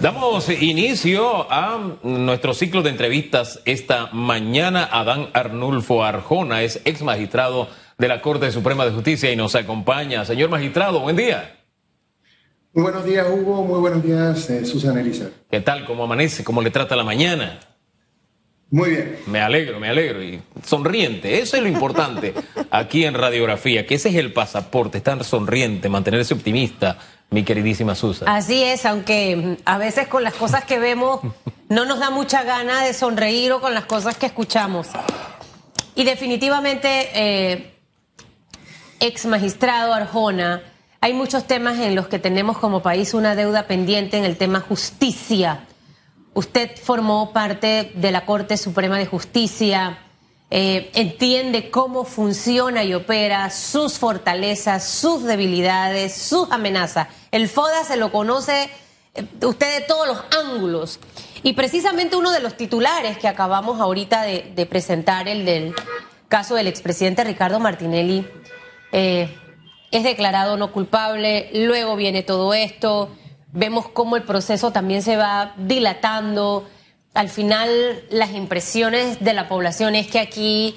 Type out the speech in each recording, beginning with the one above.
Damos inicio a nuestro ciclo de entrevistas esta mañana. Adán Arnulfo Arjona es ex magistrado de la Corte Suprema de Justicia y nos acompaña. Señor magistrado, buen día. Muy buenos días, Hugo. Muy buenos días, eh, Susana Elisa. ¿Qué tal? ¿Cómo amanece? ¿Cómo le trata la mañana? Muy bien. Me alegro, me alegro. Y sonriente, eso es lo importante aquí en Radiografía, que ese es el pasaporte, estar sonriente, mantenerse optimista, mi queridísima Susan. Así es, aunque a veces con las cosas que vemos no nos da mucha gana de sonreír o con las cosas que escuchamos. Y definitivamente, eh, ex magistrado Arjona, hay muchos temas en los que tenemos como país una deuda pendiente en el tema justicia Usted formó parte de la Corte Suprema de Justicia, eh, entiende cómo funciona y opera, sus fortalezas, sus debilidades, sus amenazas. El FODA se lo conoce eh, usted de todos los ángulos. Y precisamente uno de los titulares que acabamos ahorita de, presentar, el del caso del expresidente Ricardo Martinelli, eh, es declarado no culpable, luego viene todo esto, vemos cómo el proceso también se va dilatando. Al final, las impresiones de la población es que aquí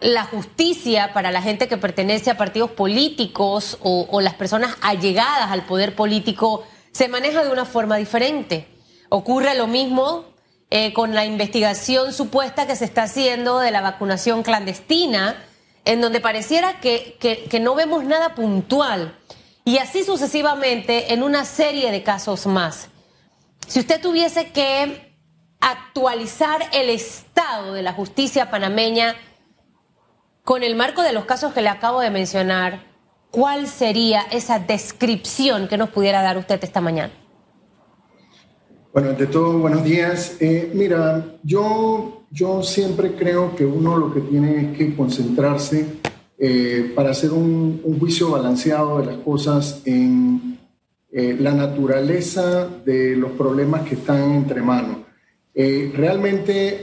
la justicia para la gente que pertenece a partidos políticos o, las personas allegadas al poder político se maneja de una forma diferente. Ocurre lo mismo eh, con la investigación supuesta que se está haciendo de la vacunación clandestina, en donde pareciera que, que no vemos nada puntual. Y así sucesivamente en una serie de casos más. Si usted tuviese que actualizar el estado de la justicia panameña con el marco de los casos que le acabo de mencionar, ¿cuál sería esa descripción que nos pudiera dar usted esta mañana? Bueno, ante todo, buenos días. Eh, mira, yo, yo siempre creo que uno lo que tiene es que concentrarse eh, para hacer un, juicio balanceado de las cosas en eh, la naturaleza de los problemas que están entre manos. Eh, realmente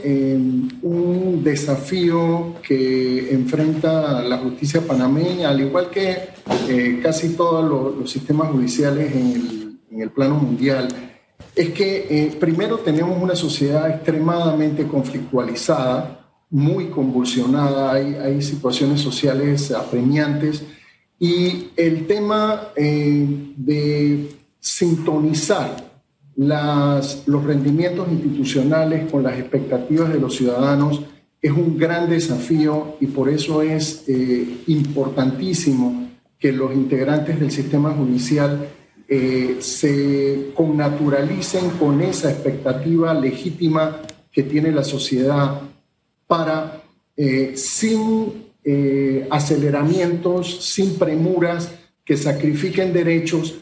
un desafío que enfrenta la justicia panameña, al igual que casi todos los, sistemas judiciales en el, en el plano mundial, es que primero tenemos una sociedad extremadamente conflictualizada, muy convulsionada, hay, hay situaciones sociales apremiantes y el tema eh, de sintonizar los rendimientos institucionales con las expectativas de los ciudadanos es un gran desafío y por eso es eh, importantísimo que los integrantes del sistema judicial eh, se connaturalicen con esa expectativa legítima que tiene la sociedad para, eh, sin aceleramientos, sin premuras que sacrifiquen derechos,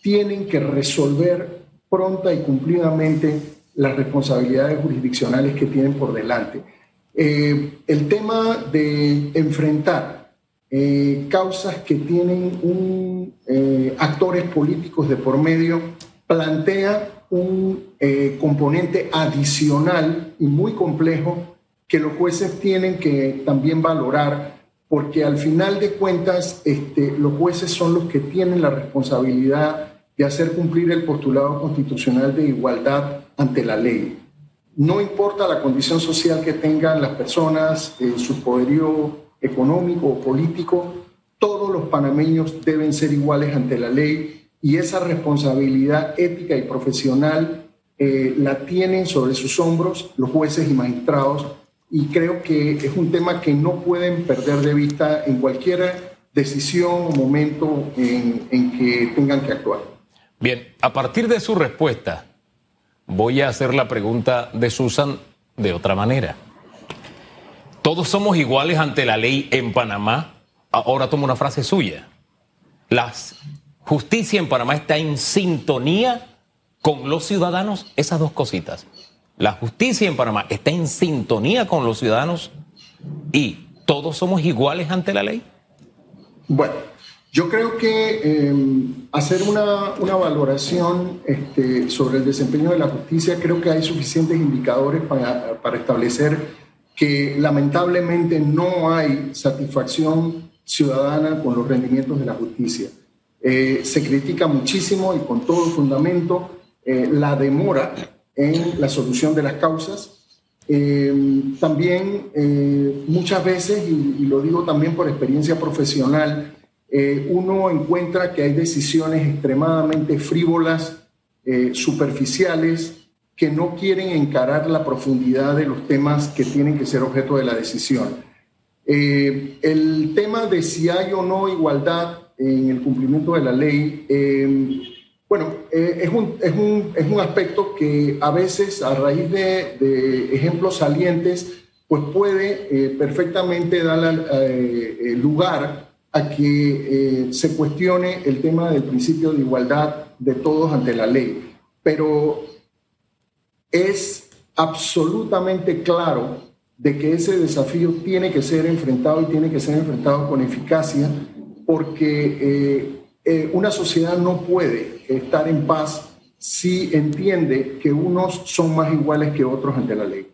tienen que resolver pronta y cumplidamente las responsabilidades jurisdiccionales que tienen por delante. Eh, el tema de enfrentar causas que tienen un, actores políticos de por medio plantea un componente adicional y muy complejo que los jueces tienen que también valorar, porque al final de cuentas este, los jueces son los que tienen la responsabilidad de hacer cumplir el postulado constitucional de igualdad ante la ley. No importa la condición social que tengan las personas, eh, su poderío económico o político, todos los panameños deben ser iguales ante la ley y esa responsabilidad ética y profesional eh, la tienen sobre sus hombros los jueces y magistrados y creo que es un tema que no pueden perder de vista en cualquier decisión o momento en, que tengan que actuar. Bien, a partir de su respuesta, voy a hacer la pregunta de Susan de otra manera. ¿Todos somos iguales ante la ley en Panamá? Ahora tomo una frase suya. ¿La justicia en Panamá está en sintonía con los ciudadanos? Esas dos cositas la justicia en Panamá está en sintonía con los ciudadanos y todos somos iguales ante la ley? Bueno, yo creo que em, hacer una, valoración este, sobre el desempeño de la justicia, creo que hay suficientes indicadores para, establecer que lamentablemente no hay satisfacción ciudadana con los rendimientos de la justicia. Eh, se critica muchísimo y con todo fundamento la demora en la solución de las causas. también muchas veces, y, lo digo también por experiencia profesional, uno encuentra que hay decisiones extremadamente frívolas, superficiales, que no quieren encarar la profundidad de los temas que tienen que ser objeto de la decisión. Eh, el tema de si hay o no igualdad en el cumplimiento de la ley, eh, bueno, eh, es, un, es, un, es, un, aspecto que a veces a raíz de, de ejemplos salientes, pues puede perfectamente dar lugar a que se cuestione el tema del principio de igualdad de todos ante la ley. Pero es absolutamente claro de que ese desafío tiene que ser enfrentado y tiene que ser enfrentado con eficacia, porque eh, eh, una sociedad no puede estar en paz si entiende que unos son más iguales que otros ante la ley.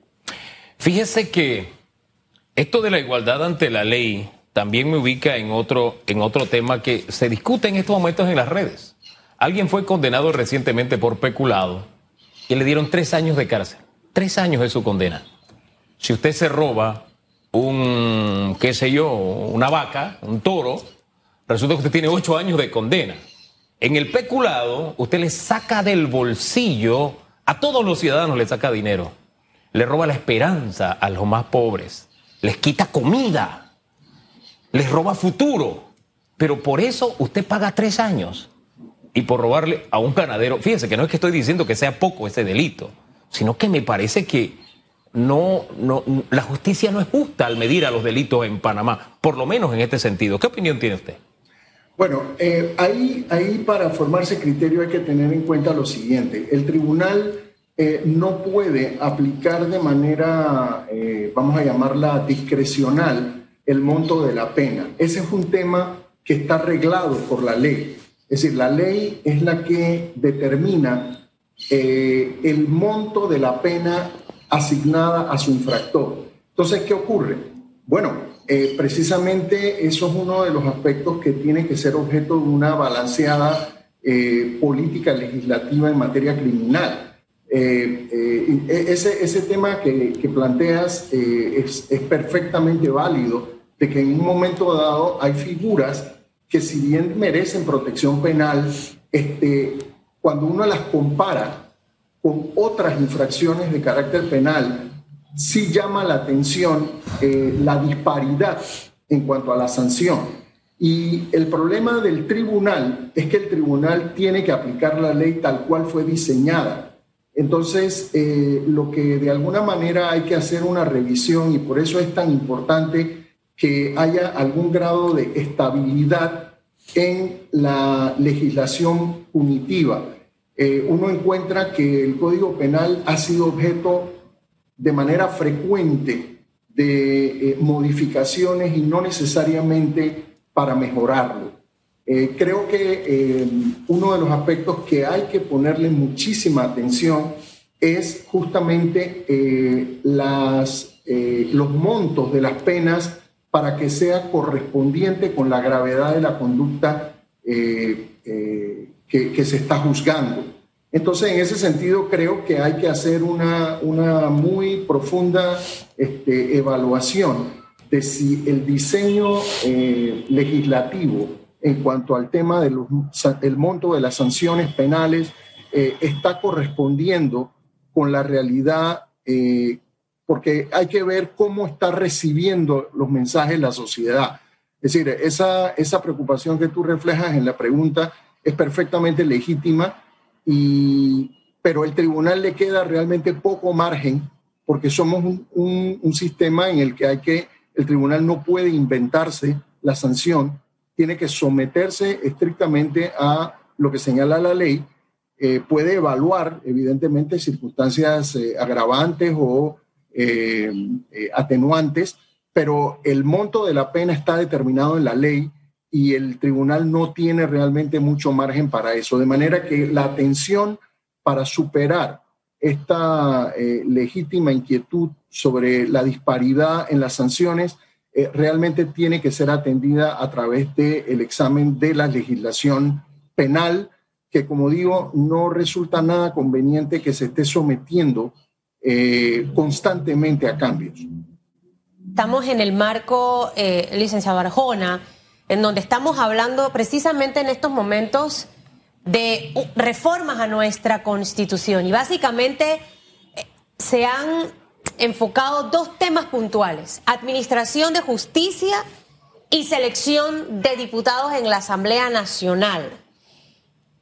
Fíjese que esto de la igualdad ante la ley también me ubica en otro, en otro tema que se discute en estos momentos en las redes. Alguien fue condenado recientemente por peculado y le dieron tres años de cárcel. Tres años de su condena. Si usted se roba un, qué sé yo, una vaca, un toro, resulta que usted tiene ocho años de condena. En el peculado, usted le saca del bolsillo, a todos los ciudadanos le saca dinero. Le roba la esperanza a los más pobres. Les quita comida. Les roba futuro. Pero por eso usted paga tres años y por robarle a un ganadero, fíjense que no es que estoy diciendo que sea poco ese delito, sino que me parece que no, no, la justicia no es justa al medir a los delitos en Panamá, por lo menos en este sentido. ¿Qué opinión tiene usted? Bueno, eh, ahí, ahí para formarse criterio hay que tener en cuenta lo siguiente. El tribunal eh, no puede aplicar de manera, eh, vamos a llamarla discrecional, el monto de la pena. Ese es un tema que está arreglado por la ley. Es decir, la ley es la que determina eh, el monto de la pena asignada a su infractor. Entonces, ¿qué ocurre? Bueno, eh, precisamente eso es uno de los aspectos que tiene que ser objeto de una balanceada eh, política legislativa en materia criminal. Ese, ese, tema que, que planteas es, es perfectamente válido, de que en un momento dado hay figuras que si bien merecen protección penal, este, cuando uno las compara con otras infracciones de carácter penal, sí llama la atención eh, la disparidad en cuanto a la sanción. Y el problema del tribunal es que el tribunal tiene que aplicar la ley tal cual fue diseñada. Entonces, eh, lo que de alguna manera hay que hacer una revisión y por eso es tan importante que haya algún grado de estabilidad en la legislación punitiva. Eh, uno encuentra que el Código Penal ha sido objeto de manera frecuente de eh, modificaciones y no necesariamente para mejorarlo. Eh, creo que uno de los aspectos que hay que ponerle muchísima atención es justamente las, los montos de las penas para que sea correspondiente con la gravedad de la conducta eh, eh, que, se está juzgando. Entonces, en ese sentido, creo que hay que hacer una, una muy profunda este, evaluación de si el diseño eh, legislativo en cuanto al tema del monto de las sanciones penales está correspondiendo con la realidad porque hay que ver cómo está recibiendo los mensajes la sociedad. Es decir, esa, esa preocupación que tú reflejas en la pregunta es perfectamente legítima, y, pero el tribunal le queda realmente poco margen porque somos un, un, sistema en el que hay que, el tribunal no puede inventarse la sanción, tiene que someterse estrictamente a lo que señala la ley, eh, puede evaluar evidentemente circunstancias eh, agravantes o eh, atenuantes, pero el monto de la pena está determinado en la ley y el tribunal no tiene realmente mucho margen para eso. De manera que la atención para superar esta legítima inquietud sobre la disparidad en las sanciones realmente tiene que ser atendida a través del examen de la legislación penal que, como digo, no resulta nada conveniente que se esté sometiendo eh, constantemente a cambios. Estamos en el marco, eh, licenciado Arjona, en donde estamos hablando precisamente en estos momentos de reformas a nuestra constitución y básicamente eh, se han enfocado dos temas puntuales, administración de justicia y selección de diputados en la Asamblea Nacional.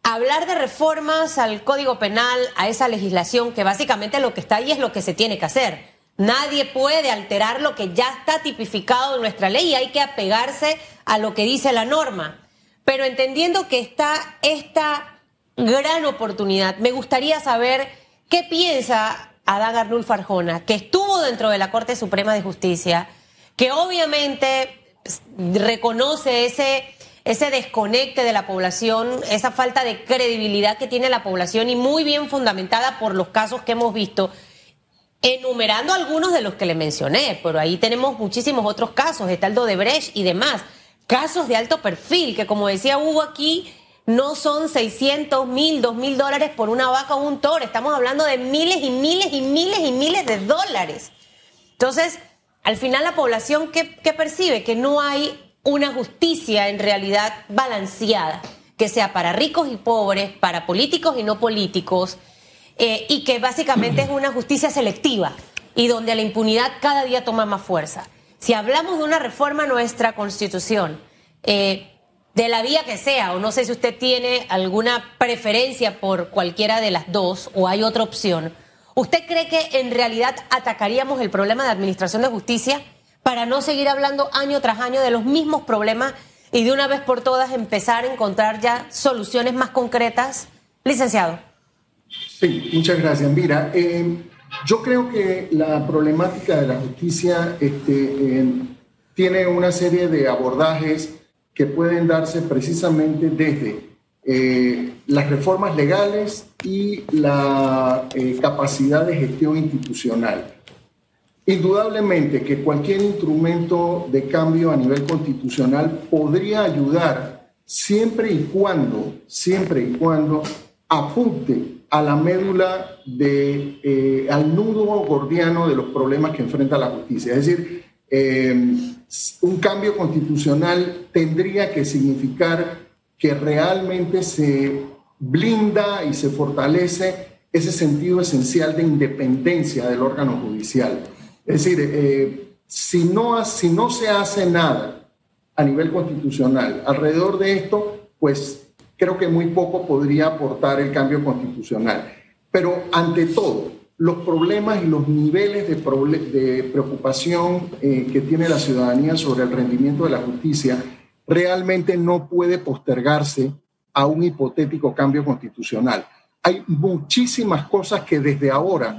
Hablar de reformas al Código Penal, a esa legislación, que básicamente lo que está ahí es lo que se tiene que hacer. Nadie puede alterar lo que ya está tipificado en nuestra ley y hay que apegarse a lo que dice la norma. Pero entendiendo que está esta gran oportunidad, me gustaría saber qué piensa Adán Arnulfo Arjona, que estuvo dentro de la Corte Suprema de Justicia, que obviamente reconoce ese, ese desconecte de la población, esa falta de credibilidad que tiene la población y muy bien fundamentada por los casos que hemos visto, enumerando algunos de los que le mencioné, pero ahí tenemos muchísimos otros casos, está de Brecht y demás, casos de alto perfil, que como decía Hugo aquí, no son 600 mil, 2 mil dólares por una vaca o un toro, estamos hablando de miles y miles y miles y miles de dólares. Entonces, al final la población que, percibe que no hay una justicia en realidad balanceada, que sea para ricos y pobres, para políticos y no políticos, eh, y que básicamente es una justicia selectiva y donde la impunidad cada día toma más fuerza. Si hablamos de una reforma a nuestra constitución, eh, de la vía que sea, o no sé si usted tiene alguna preferencia por cualquiera de las dos o hay otra opción, ¿Usted cree que en realidad atacaríamos el problema de administración de justicia para no seguir hablando año tras año de los mismos problemas y de una vez por todas empezar a encontrar ya soluciones más concretas? Licenciado. Sí, muchas gracias. Mira, eh, yo creo que la problemática de la justicia este, eh, tiene una serie de abordajes que pueden darse precisamente desde eh, las reformas legales y la eh, capacidad de gestión institucional. Indudablemente que cualquier instrumento de cambio a nivel constitucional podría ayudar siempre y cuando, siempre y cuando apunte a la médula de, eh, al nudo gordiano de los problemas que enfrenta la justicia. Es decir, un cambio constitucional tendría que significar que realmente se blinda y se fortalece ese sentido esencial de independencia del órgano judicial. Es decir, eh, si, no, si no se hace nada a nivel constitucional alrededor de esto, pues creo que muy poco podría aportar el cambio constitucional. Pero ante todo, los problemas y los niveles de, preocupación eh, que tiene la ciudadanía sobre el rendimiento de la justicia realmente no puede postergarse a un hipotético cambio constitucional. Hay muchísimas cosas que desde ahora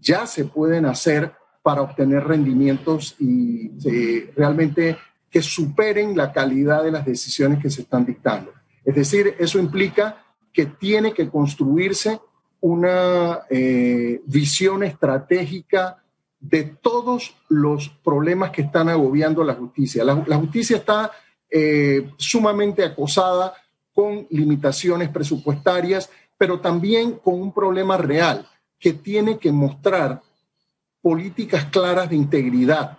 ya se pueden hacer para obtener rendimientos y eh, realmente que superen la calidad de las decisiones que se están dictando. Es decir, eso implica que tiene que construirse una eh, visión estratégica de todos los problemas que están agobiando la justicia. La, justicia está eh, sumamente acosada con limitaciones presupuestarias, pero también con un problema real que tiene que mostrar políticas claras de integridad.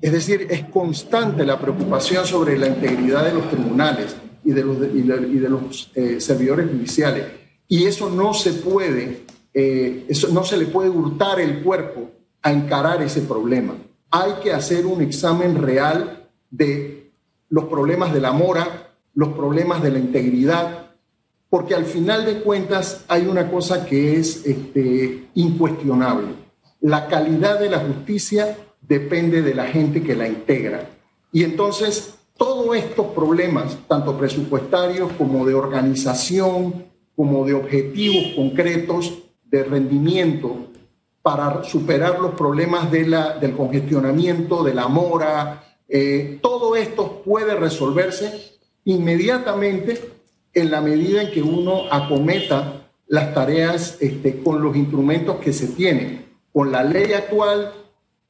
Es decir, es constante la preocupación sobre la integridad de los tribunales y de los, y de, los eh, servidores judiciales. Y eso no se puede, eh, eso no se le puede hurtar el cuerpo a encarar ese problema. Hay que hacer un examen real de los problemas de la mora, los problemas de la integridad, porque al final de cuentas hay una cosa que es este, incuestionable. La calidad de la justicia depende de la gente que la integra. Y entonces todos estos problemas, tanto presupuestarios como de organización, como de objetivos concretos de rendimiento, para superar los problemas de la, del congestionamiento, de la mora, eh, todo esto puede resolverse inmediatamente en la medida en que uno acometa las tareas este, con los instrumentos que se tienen. Con la ley actual,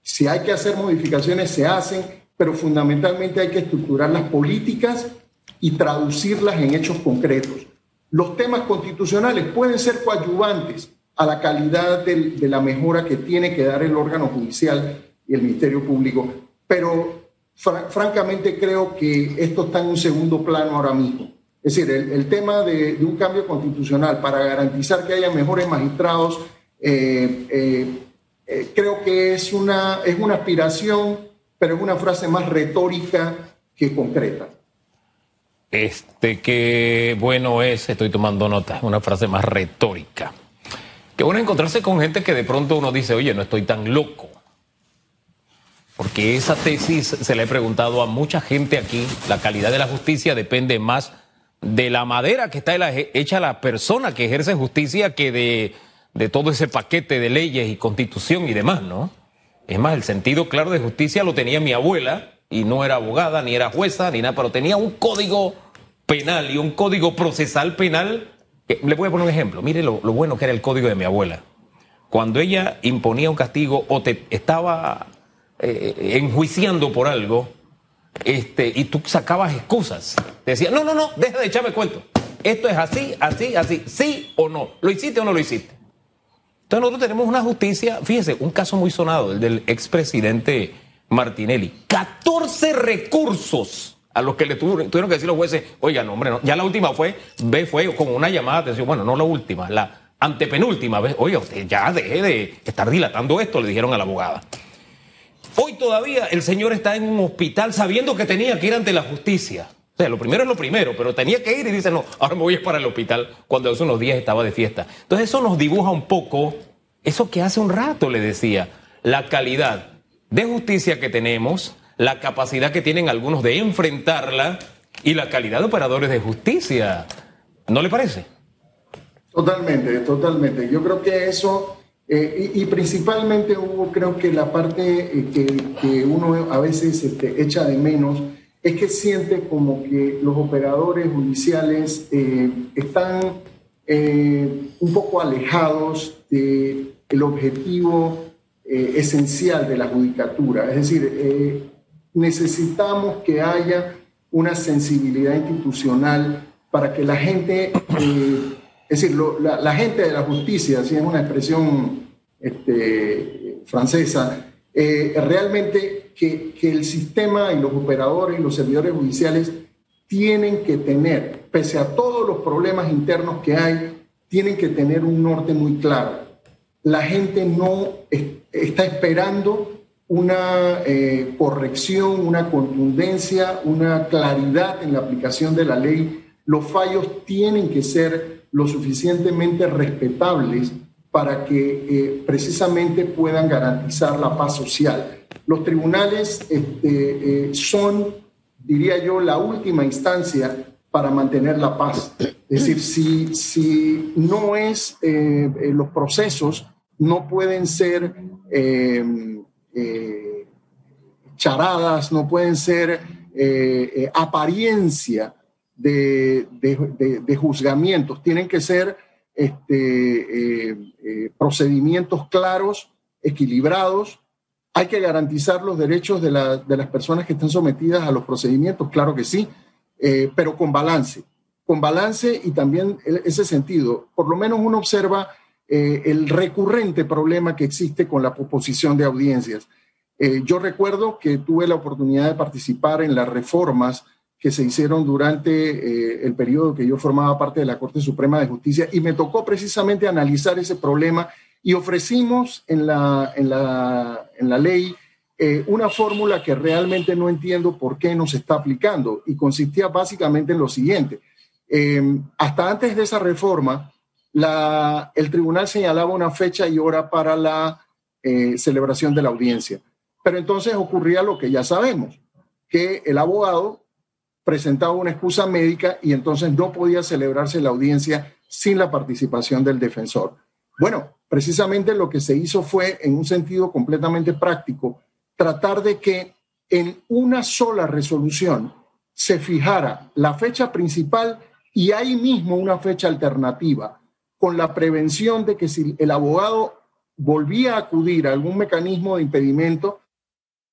si hay que hacer modificaciones, se hacen, pero fundamentalmente hay que estructurar las políticas y traducirlas en hechos concretos. Los temas constitucionales pueden ser coadyuvantes a la calidad de la mejora que tiene que dar el órgano judicial y el Ministerio Público, pero francamente creo que esto está en un segundo plano ahora mismo. Es decir, el, tema de, un cambio constitucional para garantizar que haya mejores magistrados, eh, eh, eh, creo que es una, es una aspiración, pero es una frase más retórica que concreta. Este, que bueno es, estoy tomando nota, una frase más retórica. Que bueno encontrarse con gente que de pronto uno dice, oye, no estoy tan loco. Porque esa tesis se la he preguntado a mucha gente aquí. La calidad de la justicia depende más de la madera que está hecha la persona que ejerce justicia que de, de todo ese paquete de leyes y constitución y demás, ¿no? Es más, el sentido claro de justicia lo tenía mi abuela y no era abogada, ni era jueza, ni nada, pero tenía un código penal y un código procesal penal. le voy a poner un ejemplo. Mire lo, bueno que era el código de mi abuela. Cuando ella imponía un castigo o te estaba eh, enjuiciando por algo, este, y tú sacabas excusas. Decía, no, no, no, deja de echarme cuento. Esto es así, así, así, sí o no. ¿Lo hiciste o no lo hiciste? Entonces nosotros tenemos una justicia, fíjese, un caso muy sonado, el del expresidente Martinelli. 14 recursos a los que le tuvieron, que decir los jueces, oiga, no, hombre, no. ya la última fue, ve, fue como una llamada de atención, bueno, no la última, la antepenúltima vez, oiga, usted ya deje de estar dilatando esto, le dijeron a la abogada. Hoy todavía el señor está en un hospital sabiendo que tenía que ir ante la justicia. O sea, lo primero es lo primero, pero tenía que ir y dice, no, ahora me voy a ir para el hospital cuando hace unos días estaba de fiesta. Entonces eso nos dibuja un poco eso que hace un rato le decía, la calidad de justicia que tenemos, la capacidad que tienen algunos de enfrentarla y la calidad de operadores de justicia. ¿No le parece? Totalmente, totalmente. Yo creo que eso eh, y, principalmente hubo, creo que la parte eh, que, uno a veces este, echa de menos es que siente como que los operadores judiciales eh, están un poco alejados del el objetivo esencial de la judicatura. Es decir, necesitamos que haya una sensibilidad institucional para que la gente es decir, la, gente de la justicia, si es una expresión este, francesa, eh, realmente que, el sistema y los operadores y los servidores judiciales tienen que tener, pese a todos los problemas internos que hay, tienen que tener un norte muy claro. La gente no está esperando una eh, corrección, una contundencia, una claridad en la aplicación de la ley. Los fallos tienen que ser lo suficientemente respetables para que eh, precisamente puedan garantizar la paz social. Los tribunales este, eh, son, diría yo, la última instancia para mantener la paz. Es decir, si, si no es, los procesos no pueden ser charadas, no pueden ser apariencia de, juzgamientos, tienen que ser este, eh, eh, procedimientos claros, equilibrados. Hay que garantizar los derechos de, las personas que están sometidas a los procedimientos, claro que sí, eh, pero con balance. Con balance y también ese sentido. Por lo menos uno observa el recurrente problema que existe con la proposición de audiencias. yo recuerdo que tuve la oportunidad de participar en las reformas que se hicieron durante eh, el periodo que yo formaba parte de la Corte Suprema de Justicia y me tocó precisamente analizar ese problema y ofrecimos en la, en la, en la ley eh, una fórmula que realmente no entiendo por qué no se está aplicando y consistía básicamente en lo siguiente. Eh, hasta antes de esa reforma, el tribunal señalaba una fecha y hora para la celebración de la audiencia. Pero entonces ocurría lo que ya sabemos, que el abogado presentaba una excusa médica y entonces no podía celebrarse la audiencia sin la participación del defensor. Bueno, precisamente lo que se hizo fue, en un sentido completamente práctico, tratar de que en una sola resolución se fijara la fecha principal y ahí mismo una fecha alternativa, con la prevención de que si el abogado volvía a acudir a algún mecanismo de impedimento,